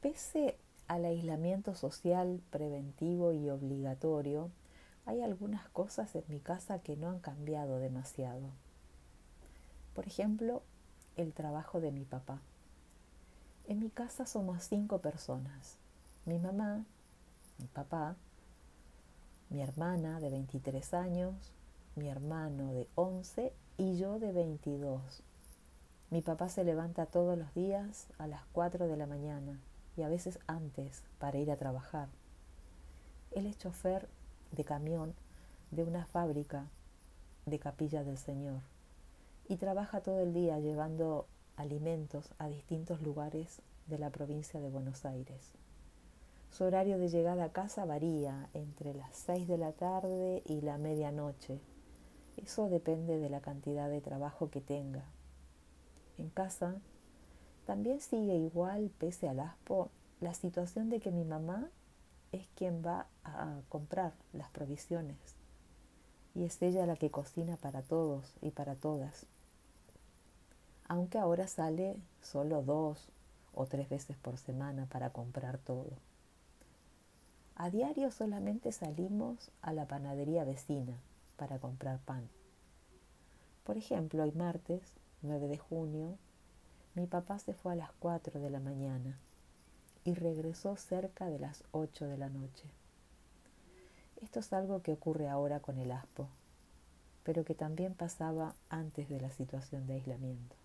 Pese al aislamiento social preventivo y obligatorio, hay algunas cosas en mi casa que no han cambiado demasiado. Por ejemplo, el trabajo de mi papá. En mi casa somos cinco personas. Mi mamá, mi papá, mi hermana de 23 años, mi hermano de 11 y yo de 22. Mi papá se levanta todos los días a las 4 de la mañana y a veces antes para ir a trabajar. Él es chofer de camión de una fábrica de capilla del Señor y trabaja todo el día llevando alimentos a distintos lugares de la provincia de Buenos Aires. Su horario de llegada a casa varía entre las 6 de la tarde y la medianoche. Eso depende de la cantidad de trabajo que tenga. En casa también sigue igual, pese al aspo, la situación de que mi mamá es quien va a comprar las provisiones y es ella la que cocina para todos y para todas. Aunque ahora sale solo dos o tres veces por semana para comprar todo. A diario solamente salimos a la panadería vecina para comprar pan. Por ejemplo, hoy martes 9 de junio mi papá se fue a las 4 de la mañana y regresó cerca de las 8 de la noche. Esto es algo que ocurre ahora con el ASPO, pero que también pasaba antes de la situación de aislamiento.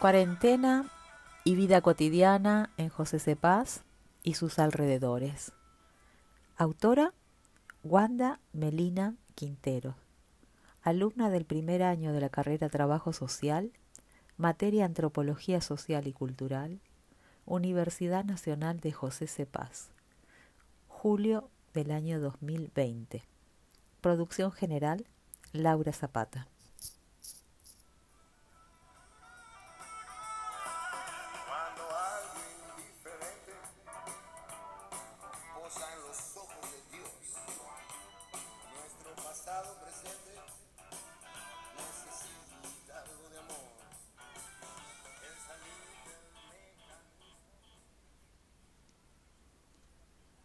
Cuarentena y vida cotidiana en José Cepaz y sus alrededores. Autora Wanda Melina Quintero, alumna del primer año de la carrera Trabajo Social, materia Antropología Social y Cultural, Universidad Nacional de José Cepaz, julio del año 2020. Producción general Laura Zapata.